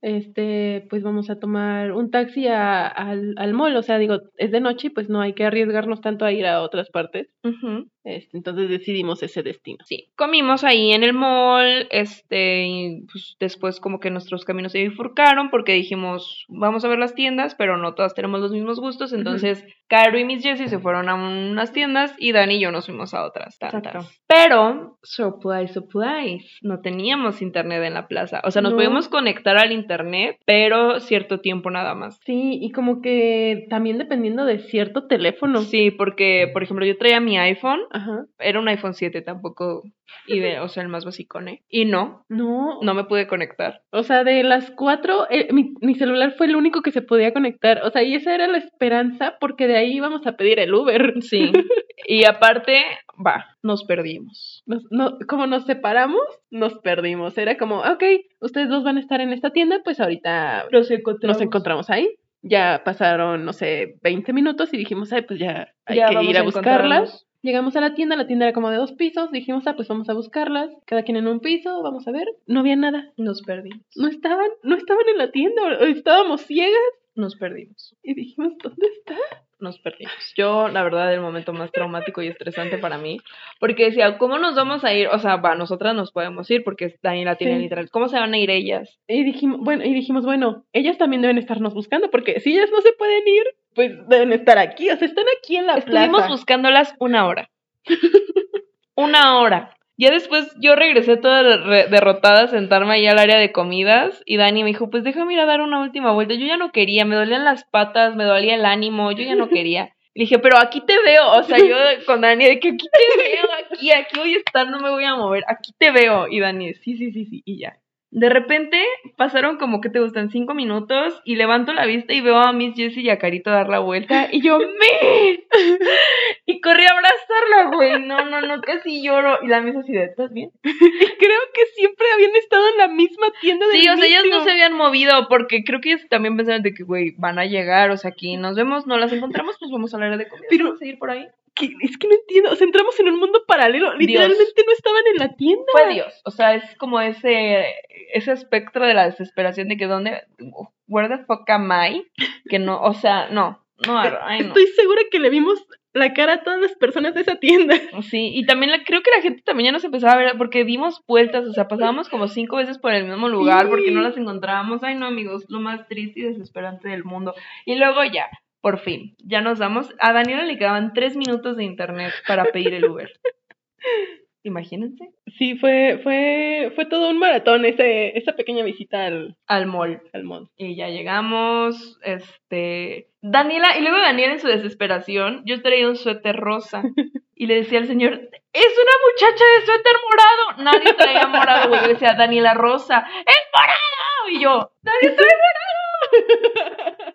Este, pues vamos a tomar un taxi a- al, al mall. O sea, digo, es de noche y pues no hay que arriesgarnos tanto a ir a otras partes. Ujú. Este, entonces decidimos ese destino. Sí, comimos ahí en el mall, este, y pues después como que nuestros caminos se bifurcaron porque dijimos, vamos a ver las tiendas, pero no todas tenemos los mismos gustos, entonces Caro y Miss Jessie se fueron a unas tiendas y Dani y yo nos fuimos a otras tantas. Exacto. Pero, surprise, surprise, no teníamos internet en la plaza, o sea, nos No. podíamos conectar al internet, pero cierto tiempo nada más. Sí, y como que también dependiendo de cierto teléfono. Sí, porque, por ejemplo, yo traía mi iPhone, Ajá. era un iPhone 7 tampoco, y de, o sea, el más básico, Y no, No, no me pude conectar. O sea, de las cuatro, eh, mi, mi celular fue el único que se podía conectar. O sea, y esa era la esperanza porque de ahí íbamos a pedir el Uber. Sí. Y aparte, va, nos perdimos. Nos- no, como nos separamos, nos perdimos. Era como, ok, ustedes dos van a estar en esta tienda, pues ahorita Nos encontramos. nos encontramos ahí. Ya pasaron, no sé, 20 minutos y dijimos, ay, pues ya hay Ya que ir a, buscarlas. Llegamos a la tienda, la tienda era como de dos pisos, dijimos, ah, pues vamos a buscarlas, cada quien en un piso, vamos a ver. No había nada, Nos perdimos. no estaban, no estaban en la tienda, estábamos ciegas Nos perdimos. y dijimos, ¿dónde está? Nos perdimos. Yo, la verdad, el momento más traumático y estresante para mí. Porque decía, ¿cómo nos vamos a ir? O sea, va, nosotras nos podemos ir porque Dani la tiene Sí. literal. ¿Cómo se van a ir ellas? Y dijimos, bueno, y dijimos, bueno, ellas también deben estarnos buscando, porque si ellas no se pueden ir, pues deben estar aquí, o sea, están aquí en la Estuvimos plaza. buscándolas una hora. una hora. Ya después yo regresé toda derrotada a sentarme ahí al área de comidas y Dani me dijo, pues déjame ir a dar una última vuelta. Yo ya no quería, me dolían las patas, me dolía el ánimo, yo ya no quería. Le dije, pero aquí te veo, o sea, yo con Dani de que aquí te veo, aquí, aquí voy a estar, no me voy a mover, aquí te veo. Y Dani, sí, sí, sí, sí, y ya. De repente pasaron como que te gustan cinco minutos y levanto la vista y veo a Miss Jessie y a Carito dar la vuelta y yo, ¡me! Y corrí a abrazarla, güey. No, no, no, casi lloro. Y la Miss así de, ¿estás bien? Y creo que siempre habían estado en la misma tienda de Sí, o sea, ellas no se habían movido porque creo que ellas también pensaban de que, güey, van a llegar, o sea, aquí nos vemos, no las encontramos, pues vamos a la área de comida. Pero- vamos a ir por ahí. Es que no entiendo, o sea, entramos en un mundo paralelo, literalmente no estaban en la tienda. Fue Dios. O sea, es como ese, ese espectro de la desesperación de que, ¿dónde? ¿Where the fuck am I? Que no, o sea, no. No, ay, no. Estoy segura que le vimos la cara a todas las personas de esa tienda. Sí, y también la, creo que la gente también ya nos empezaba a ver porque dimos vueltas, o sea, pasábamos como cinco veces por el mismo lugar Sí. porque no las encontrábamos. Ay, no, amigos, lo más triste y desesperante del mundo. Y luego ya, por fin, ya nos damos. A Daniela le quedaban tres minutos de internet para pedir el Uber. Imagínense. Sí, fue, fue, fue todo un maratón ese, esa pequeña visita al, Al mall. al mall. Y ya llegamos, este... Daniela, y luego Daniela en su desesperación, yo traía un suéter rosa. Y le decía al señor, es una muchacha de suéter morado. Nadie traía morado, güey. Yo decía, Daniela Rosa, ¡es morado! Y yo, nadie trae morado.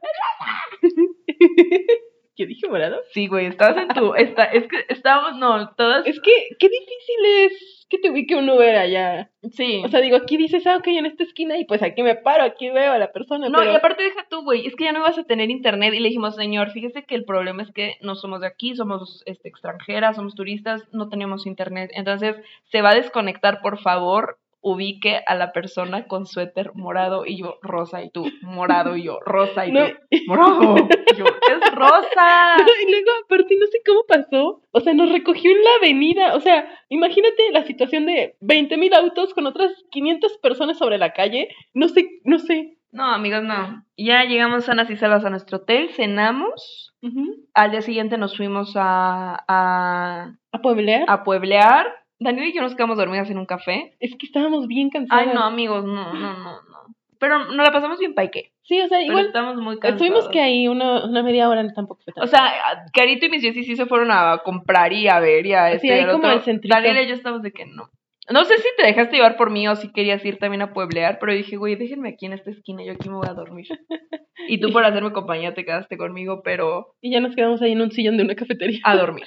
¿Qué dije morado? Sí, güey, estabas en tu... Está, es que estábamos, no, todas... Es que, qué difícil es que te ubique un Uber allá. Sí. O sea, digo, aquí dices, ah, ok, en esta esquina, y pues aquí me paro, aquí veo a la persona. No, pero... y aparte deja tú, güey, es que ya no ibas a tener internet y le dijimos, señor, fíjese que el problema es que no somos de aquí, somos este, extranjeras, somos turistas, no tenemos internet. Entonces, se va a desconectar, por favor, ubique a la persona con suéter morado y yo rosa y tú morado y yo rosa y No. tú morado. Y yo, es rosa. y luego, aparte, no sé cómo pasó. O sea, nos recogió en la avenida. O sea, imagínate la situación de 20 mil autos con otras 500 personas sobre la calle. No sé, no sé. No, amigos, no. Ya llegamos sanas y salvas a nuestro hotel, cenamos. Al día siguiente nos fuimos a, a, ¿A pueblear? a pueblear. Daniel y yo nos quedamos dormidas en un café. Es que estábamos bien cansados. Ay, no, amigos, no, no, no, no. Pero nos la pasamos bien paique. Sí, o sea, Pero igual estamos muy cansados. estuvimos que ahí una, una media hora tampoco fue O tanto. sea, Carito y mis Jessie sí se fueron a comprar y a ver y a Sí, este y ahí como al centrito. Daniel y yo estamos de que no. No sé si te dejaste llevar por mí o si querías ir también a pueblear, pero dije, güey, déjenme aquí en esta esquina, yo aquí me voy a dormir. Y tú por hacerme compañía te quedaste conmigo, pero Y ya nos quedamos ahí en un sillón de una cafetería. a dormir.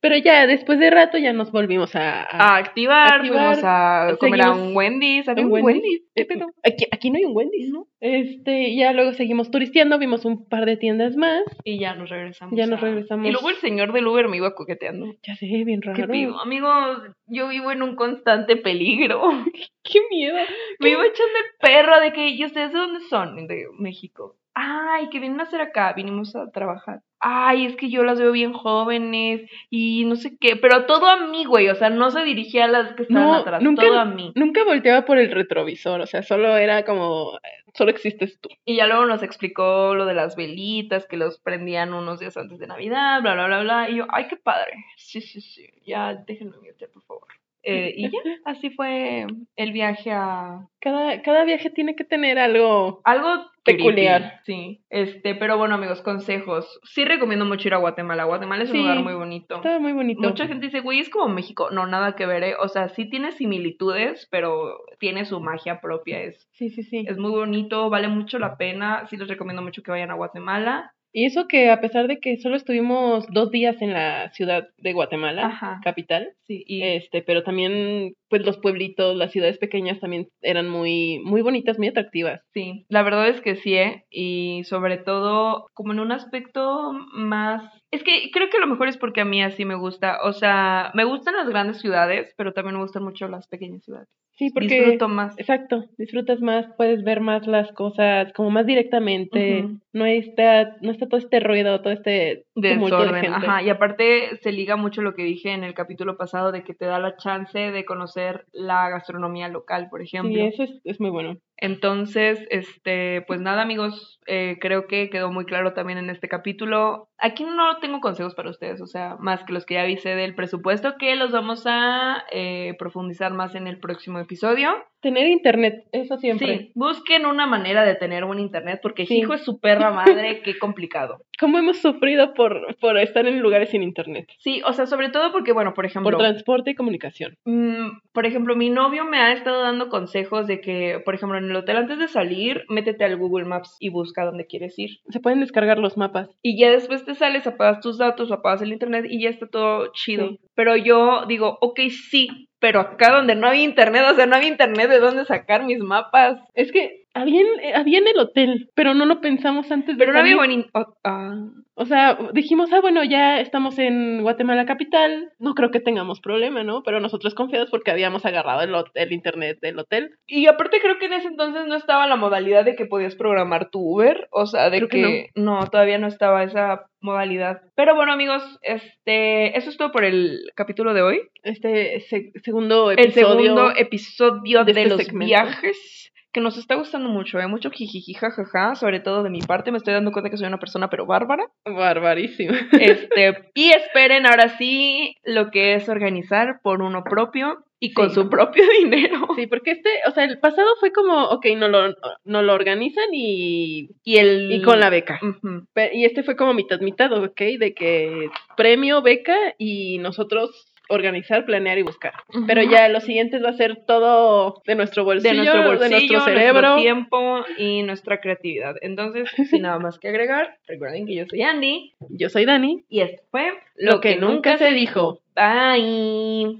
Pero ya, después de rato, ya nos volvimos a... A activar, Activar, fuimos a comer a un Wendy's, había un Wendy's. Wendy's. ¿Qué pedo? Aquí, aquí no hay un Wendy's, ¿no? Este, ya luego seguimos turisteando, vimos un par de tiendas más. Y ya nos regresamos. Ya nos regresamos. Y luego el señor del Uber me iba coqueteando. Ya sé, bien raro. ¿Qué pido? Amigos, yo vivo en un constante peligro. Qué miedo. Me iba echando el perro de que, ¿y ustedes de dónde son? De México. Ay, que vienen a hacer acá, vinimos a trabajar. Ay, es que yo las veo bien jóvenes y no sé qué, pero todo a mí, güey, o sea, no se dirigía a las que estaban No, atrás, nunca- todo a mí. Nunca volteaba por el retrovisor, o sea, solo era como, solo existes tú. Y ya luego nos explicó lo de las velitas, que los prendían unos días antes de Navidad, bla, bla, bla, bla, y yo, ay, qué padre, sí, sí, sí, ya déjenme irte, por favor. Eh, y ya, así fue el viaje a, Cada, cada viaje tiene que tener algo. Algo Peculiar. Sí, este, pero bueno, amigos, consejos. Sí recomiendo mucho ir a Guatemala. Guatemala es Sí, un lugar muy bonito. Estaba muy bonito. Mucha gente dice, güey, es como México. No, nada que ver, ¿eh? O sea, sí tiene similitudes, pero tiene su magia propia. Es, Sí, sí, sí. es muy bonito, vale mucho la pena. Sí les recomiendo mucho que vayan a Guatemala. Y eso que a pesar de que solo estuvimos dos días en la ciudad de Guatemala, Ajá. capital, Sí, y este, pero también, pues los pueblitos, las ciudades pequeñas también eran muy, muy bonitas, muy atractivas. sí, la verdad es que sí, ¿eh? Y sobre todo, como en un aspecto más... Es que creo que lo mejor es porque a mí así me gusta. O sea, me gustan las grandes ciudades, pero también me gustan mucho las pequeñas ciudades. Sí, porque Disfruto más. exacto, disfrutas más, puedes ver más las cosas como más directamente, no está, no está todo este ruido, todo este tumulto de Desorden, gente. ajá. Y aparte se liga mucho lo que dije en el capítulo pasado de que te da la chance de conocer la gastronomía local, por ejemplo. Sí, eso es, es muy bueno. Entonces, este, pues nada, amigos, eh, creo que quedó muy claro también en este capítulo. Aquí no tengo consejos para ustedes, o sea, más que los que ya avisé del presupuesto, que los vamos a eh, profundizar más en el próximo episodio. Tener internet, eso siempre. Sí, busquen una manera de tener buen internet, porque Sí. hijo es su perra madre, qué complicado. ¿Cómo hemos sufrido por, por estar en lugares sin internet? Sí, o sea, sobre todo porque, bueno, por ejemplo, Por transporte y comunicación. Mm, por ejemplo, mi novio me ha estado dando consejos de que, por ejemplo, en el hotel antes de salir, métete al Google Maps y busca dónde quieres ir. Se pueden descargar los mapas. Y ya después te sales, apagas tus datos, apagas el internet y ya está todo chido. Sí. Pero yo digo, ok, sí, pero acá donde no había internet, o sea, no había internet de dónde sacar mis mapas. Es que había en, había en el hotel, pero no lo pensamos antes de Pero no había buen... oh, ah. O sea, dijimos, ah, bueno, ya estamos en Guatemala capital, no creo que tengamos problema, ¿no? Pero nosotros confiados porque habíamos agarrado el, el internet del hotel. Y aparte creo que en ese entonces no estaba la modalidad de que podías programar tu Uber, o sea, de Creo que, que no. todavía no estaba esa modalidad. Pero bueno, amigos, este, eso es todo por el capítulo de hoy. Este se- segundo El episodio. segundo episodio de de, este los segmento. viajes que nos está gustando mucho, ¿eh? Mucho jijiji, jajaja, sobre todo de mi parte, me estoy dando cuenta que soy una persona pero bárbara. Barbarísimo. Este, y esperen ahora sí lo que es organizar por uno propio y con Sí. su propio dinero. Sí, porque este, o sea, el pasado fue como, ok, no lo, no lo organizan y, Y el y con la beca. Ujú. Pe- Y este fue como mitad mitad, ok, de que premio, beca y nosotros organizar, planear y buscar. Pero ya lo siguiente va a ser todo de nuestro bolsillo, de nuestro bolsillo, de nuestro nuestro cerebro. tiempo y nuestra creatividad. Entonces, sin nada más que agregar, recuerden que yo soy Andy Yo soy Dani. y esto fue Lo que nunca se dijo. Bye.